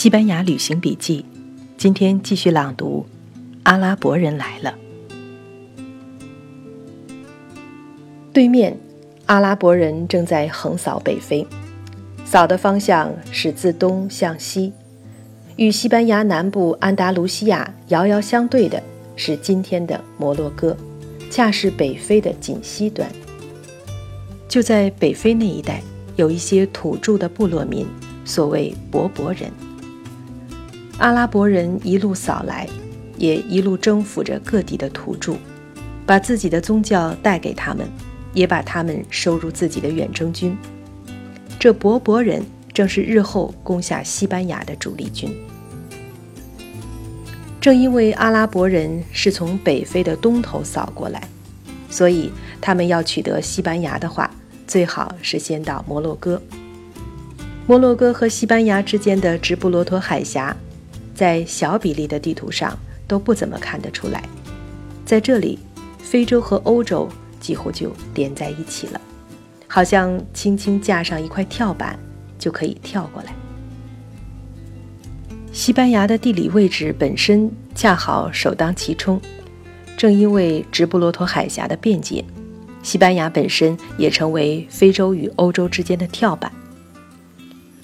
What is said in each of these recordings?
西班牙旅行笔记，今天继续朗读。阿拉伯人来了。对面，阿拉伯人正在横扫北非，扫的方向是自东向西。与西班牙南部安达卢西亚遥遥相对的是今天的摩洛哥，恰是北非的紧西端。就在北非那一带，有一些土著的部落民，所谓柏柏人。阿拉伯人一路扫来，也一路征服着各地的土著，把自己的宗教带给他们，也把他们收入自己的远征军。这柏柏人正是日后攻下西班牙的主力军。正因为阿拉伯人是从北非的东头扫过来，所以他们要取得西班牙的话，最好是先到摩洛哥。摩洛哥和西班牙之间的直布罗陀海峡。在小比例的地图上都不怎么看得出来，在这里，非洲和欧洲几乎就连在一起了，好像轻轻架上一块跳板就可以跳过来。西班牙的地理位置本身恰好首当其冲，正因为直布罗陀海峡的便捷，西班牙本身也成为非洲与欧洲之间的跳板。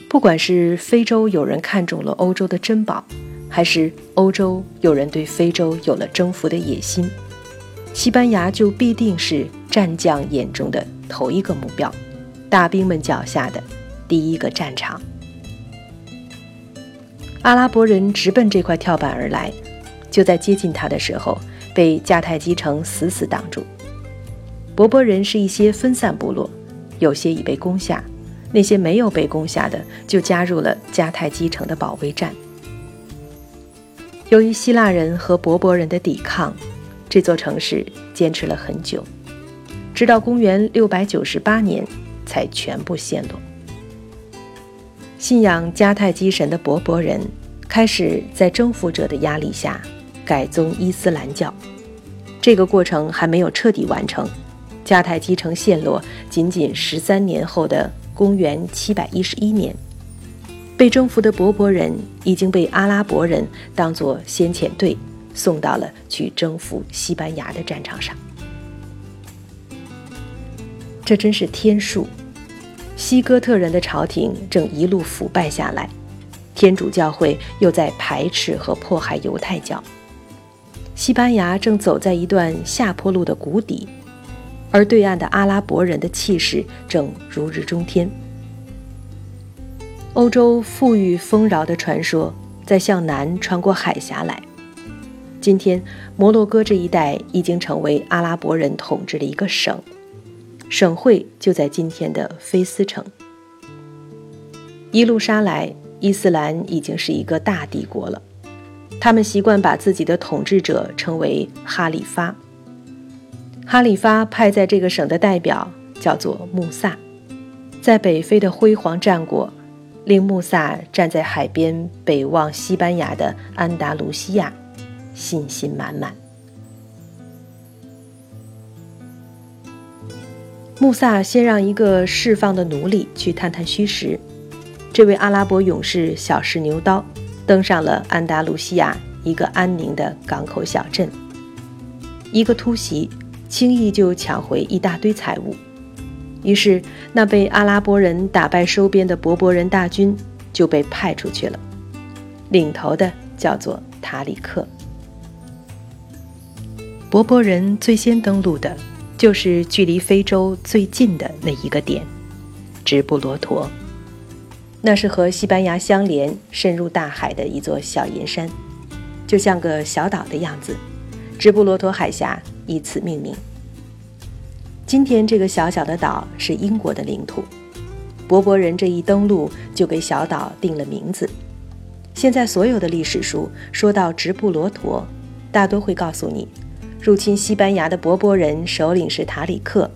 不管是非洲有人看中了欧洲的珍宝，还是欧洲有人对非洲有了征服的野心，西班牙就必定是战将眼中的头一个目标，大兵们脚下的第一个战场。阿拉伯人直奔这块跳板而来，就在接近他的时候，被迦太基城死死挡住。柏柏人是一些分散部落，有些已被攻下。那些没有被攻下的，就加入了迦太基城的保卫战。由于希腊人和柏柏人的抵抗，这座城市坚持了很久，直到公元698年才全部陷落。信仰迦太基神的柏柏人开始在征服者的压力下改宗伊斯兰教，这个过程还没有彻底完成。迦太基城陷落仅仅十三年后的。公元七百一十一年，被征服的柏柏人已经被阿拉伯人当作先遣队送到了去征服西班牙的战场上。这真是天数！西哥特人的朝廷正一路腐败下来，天主教会又在排斥和迫害犹太教，西班牙正走在一段下坡路的谷底。而对岸的阿拉伯人的气势正如日中天。欧洲富裕丰饶的传说在向南穿过海峡来。今天，摩洛哥这一带已经成为阿拉伯人统治的一个省，省会就在今天的菲斯城。一路杀来，伊斯兰已经是一个大帝国了。他们习惯把自己的统治者称为哈里发。哈里发派在这个省的代表叫做穆萨，在北非的辉煌战果，令穆萨站在海边北望西班牙的安达卢西亚，信心满满。穆萨先让一个释放的奴隶去探探虚实，这位阿拉伯勇士小试牛刀，登上了安达卢西亚一个安宁的港口小镇，一个突袭。轻易就抢回一大堆财物，于是那被阿拉伯人打败收编的柏柏人大军就被派出去了，领头的叫做塔里克。柏柏人最先登陆的，就是距离非洲最近的那一个点——直布罗陀，那是和西班牙相连、深入大海的一座小银山，就像个小岛的样子。直布罗陀海峡。以此命名。今天这个小小的岛是英国的领土，柏柏人这一登陆就给小岛定了名字。现在所有的历史书说到直布罗陀，大多会告诉你，入侵西班牙的柏柏人首领是塔里克，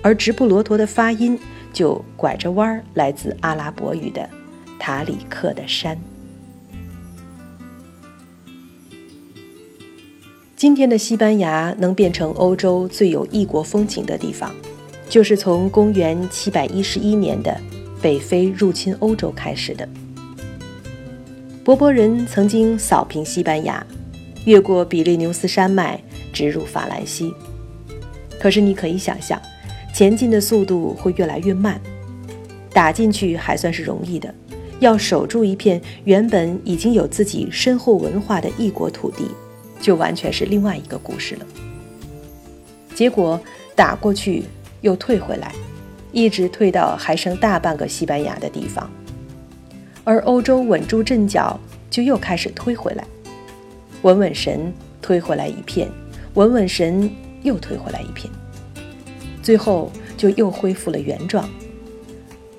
而直布罗陀的发音就拐着弯儿来自阿拉伯语的“塔里克的山”。今天的西班牙能变成欧洲最有异国风情的地方，就是从公元七百一十一年的北非入侵欧洲开始的。柏柏人曾经扫平西班牙，越过比利牛斯山脉，直入法兰西。可是你可以想象，前进的速度会越来越慢。打进去还算是容易的，要守住一片原本已经有自己深厚文化的异国土地，就完全是另外一个故事了。结果打过去又退回来，一直退到还剩大半个西班牙的地方。而欧洲稳住阵脚，就又开始推回来，稳稳神推回来一片，稳稳神又推回来一片，最后就又恢复了原状。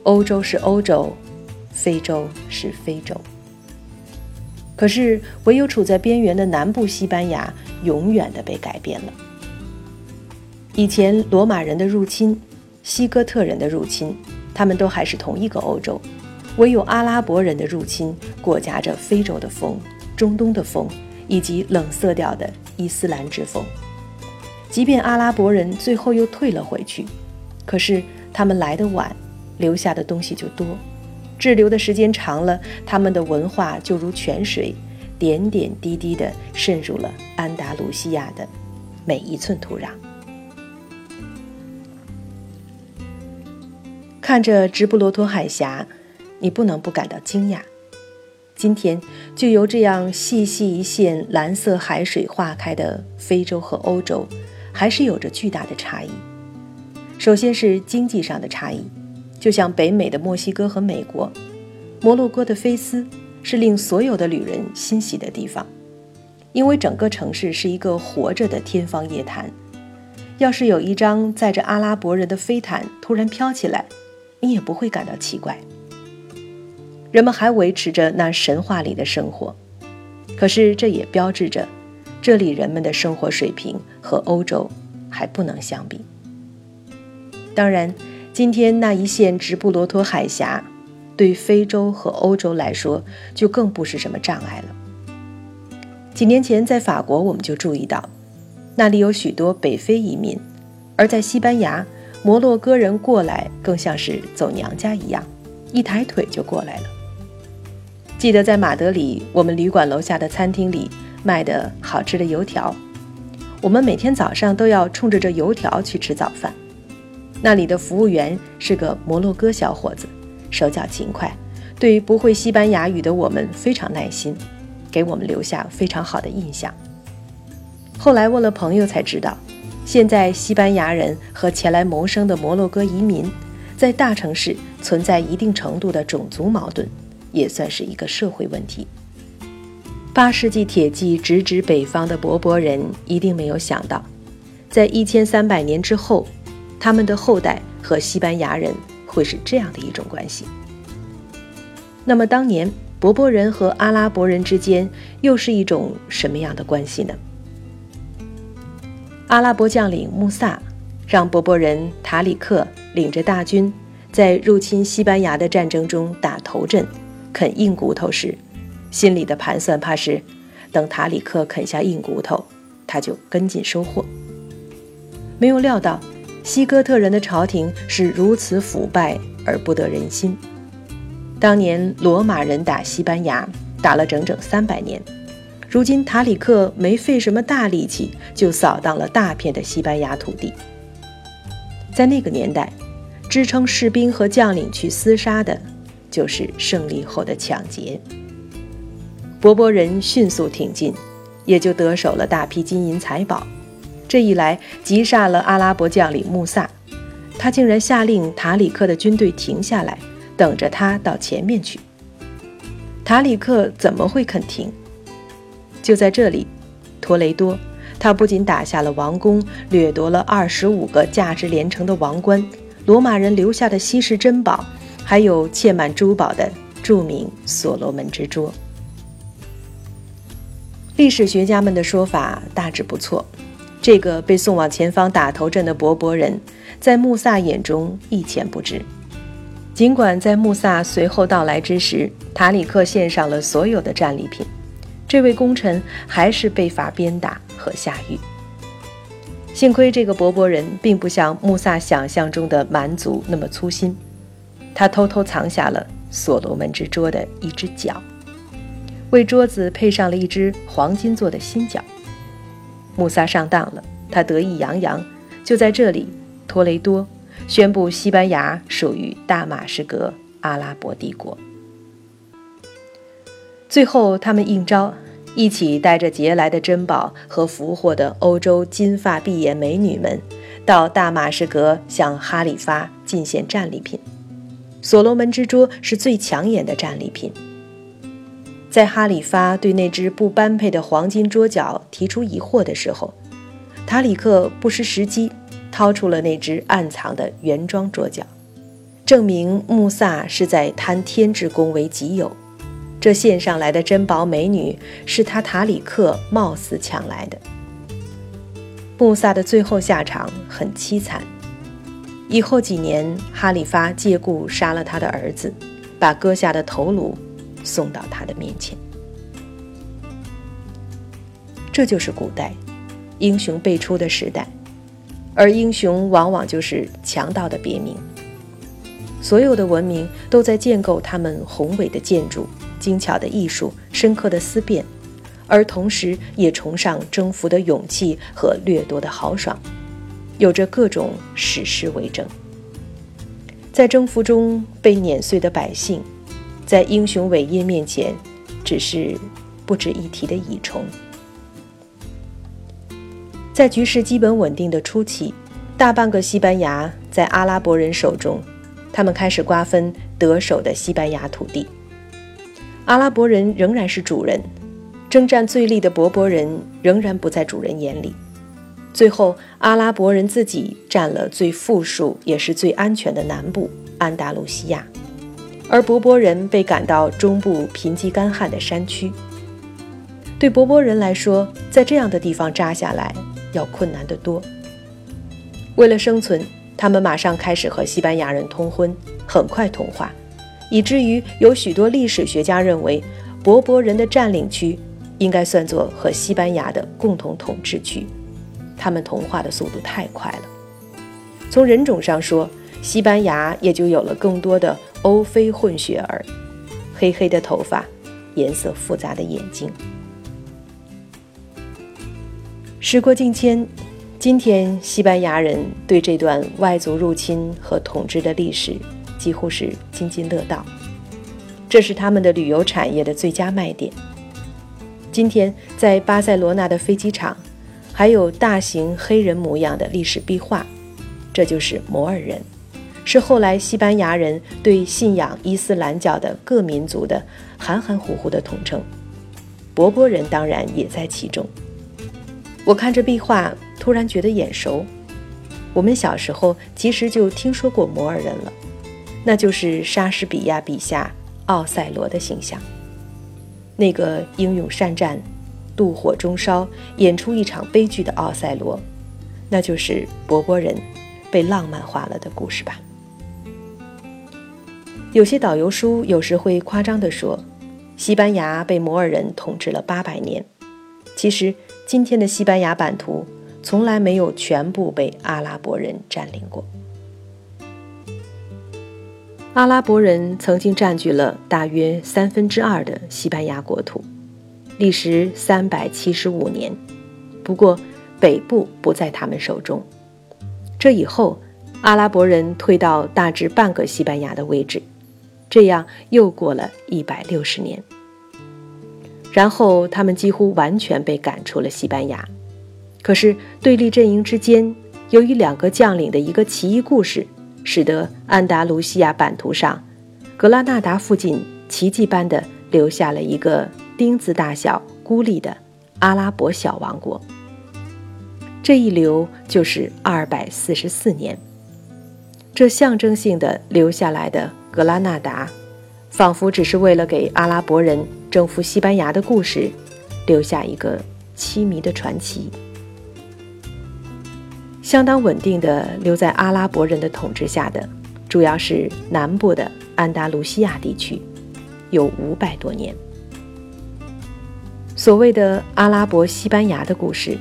欧洲是欧洲，非洲是非洲。可是，唯有处在边缘的南部西班牙，永远的被改变了。以前罗马人的入侵，西哥特人的入侵，他们都还是同一个欧洲。唯有阿拉伯人的入侵裹挟着非洲的风、中东的风以及冷色调的伊斯兰之风。即便阿拉伯人最后又退了回去，可是他们来的晚，留下的东西就多，滞留的时间长了，他们的文化就如泉水，点点滴滴地渗入了安达卢西亚的每一寸土壤。看着直布罗陀海峡。你不能不感到惊讶，今天就由这样细细一线蓝色海水化开的非洲和欧洲，还是有着巨大的差异。首先是经济上的差异，就像北美的墨西哥和美国，摩洛哥的菲斯是令所有的旅人欣喜的地方，因为整个城市是一个活着的天方夜谭。要是有一张载着阿拉伯人的飞毯突然飘起来，你也不会感到奇怪。人们还维持着那神话里的生活，可是这也标志着，这里人们的生活水平和欧洲还不能相比。当然，今天那一线直布罗陀海峡，对非洲和欧洲来说就更不是什么障碍了。几年前在法国，我们就注意到，那里有许多北非移民，而在西班牙，摩洛哥人过来更像是走娘家一样，一抬腿就过来了。记得在马德里，我们旅馆楼下的餐厅里卖的好吃的油条，我们每天早上都要冲着这油条去吃早饭。那里的服务员是个摩洛哥小伙子，手脚勤快，对于不会西班牙语的我们非常耐心，给我们留下非常好的印象。后来问了朋友才知道，现在西班牙人和前来谋生的摩洛哥移民，在大城市存在一定程度的种族矛盾。也算是一个社会问题。八世纪铁骑直指北方的柏柏人一定没有想到，在一千三百年之后，他们的后代和西班牙人会是这样的一种关系。那么，当年柏柏人和阿拉伯人之间又是一种什么样的关系呢？阿拉伯将领穆萨让柏柏人塔里克领着大军在入侵西班牙的战争中打头阵。啃硬骨头时，心里的盘算怕是，等塔里克啃下硬骨头，他就跟进收获。没有料到，西哥特人的朝廷是如此腐败而不得人心。当年罗马人打西班牙，打了整整三百年，如今塔里克没费什么大力气，就扫荡了大片的西班牙土地。在那个年代，支撑士兵和将领去厮杀的。就是胜利后的抢劫。柏柏人迅速挺进，也就得手了大批金银财宝。这一来，急煞了阿拉伯将领穆萨，他竟然下令塔里克的军队停下来，等着他到前面去。塔里克怎么会肯停？就在这里，托雷多，他不仅打下了王宫，掠夺了二十五个价值连城的王冠，罗马人留下的稀世珍宝。还有嵌满珠宝的著名所罗门之桌。历史学家们的说法大致不错，这个被送往前方打头阵的勃勃人，在穆萨眼中一钱不值。尽管在穆萨随后到来之时，塔里克献上了所有的战利品，这位功臣还是被罚鞭打和下狱。幸亏这个勃勃人并不像穆萨想象中的蛮族那么粗心。他偷偷藏下了所罗门之桌的一只脚，为桌子配上了一只黄金做的新脚。穆萨上当了，他得意洋洋。就在这里，托雷多宣布西班牙属于大马士革阿拉伯帝国。最后，他们应招，一起带着劫来的珍宝和俘获的欧洲金发碧眼美女们，到大马士革向哈里发进献战利品。所罗门之桌是最抢眼的战利品。在哈里发对那只不般配的黄金桌角提出疑惑的时候，塔里克不失时机，掏出了那只暗藏的原装桌角，证明穆萨是在贪天之功为己有。这献上来的珍宝美女是他塔里克冒死抢来的。穆萨的最后下场很凄惨。以后几年，哈里发借故杀了他的儿子，把割下的头颅。送到他的面前，这就是古代英雄辈出的时代，而英雄往往就是强盗的别名。所有的文明都在建构他们宏伟的建筑、精巧的艺术、深刻的思辨，而同时也崇尚征服的勇气和掠夺的豪爽，有着各种史诗为证。在征服中被碾碎的百姓。在英雄伟业面前，只是不值一提的蚁虫。在局势基本稳定的初期，大半个西班牙在阿拉伯人手中，他们开始瓜分得手的西班牙土地。阿拉伯人仍然是主人，征战最利的伯伯人仍然不在主人眼里。最后，阿拉伯人自己占了最富庶也是最安全的南部安达卢西亚。而博博人被赶到中部贫瘠干旱的山区。对博博人来说，在这样的地方扎下来要困难得多。为了生存，他们马上开始和西班牙人通婚，很快同化，以至于有许多历史学家认为，博博人的占领区应该算作和西班牙的共同统治区。他们同化的速度太快了。从人种上说，西班牙也就有了更多的。欧非混血儿，黑黑的头发，颜色复杂的眼睛。时过境迁，今天西班牙人对这段外族入侵和统治的历史几乎是津津乐道，这是他们的旅游产业的最佳卖点。今天在巴塞罗那的飞机场，还有大型黑人模样的历史壁画，这就是摩尔人。是后来西班牙人对信仰伊斯兰教的各民族的含含糊糊的统称，博波人当然也在其中。我看着壁画，突然觉得眼熟。我们小时候其实就听说过摩尔人了，那就是莎士比亚笔下奥赛罗的形象，那个英勇善战、妒火中烧、演出一场悲剧的奥赛罗，那就是博波人被浪漫化了的故事吧。有些导游书有时会夸张地说，西班牙被摩尔人统治了八百年。其实，今天的西班牙版图从来没有全部被阿拉伯人占领过。阿拉伯人曾经占据了大约三分之二的西班牙国土，历时三百七十五年。不过，北部不在他们手中。这以后，阿拉伯人退到大致半个西班牙的位置。这样又过了一百六十年，然后他们几乎完全被赶出了西班牙。可是对立阵营之间，由于两个将领的一个奇异故事，使得安达卢西亚版图上，格拉纳达附近奇迹般的留下了一个丁字大小、孤立的阿拉伯小王国。这一留就是二百四十四年，这象征性的留下来的。格拉纳达，仿佛只是为了给阿拉伯人征服西班牙的故事留下一个凄迷的传奇。相当稳定的留在阿拉伯人的统治下的，主要是南部的安达卢西亚地区，有五百多年。所谓的阿拉伯西班牙的故事，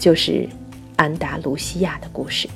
就是安达卢西亚的故事。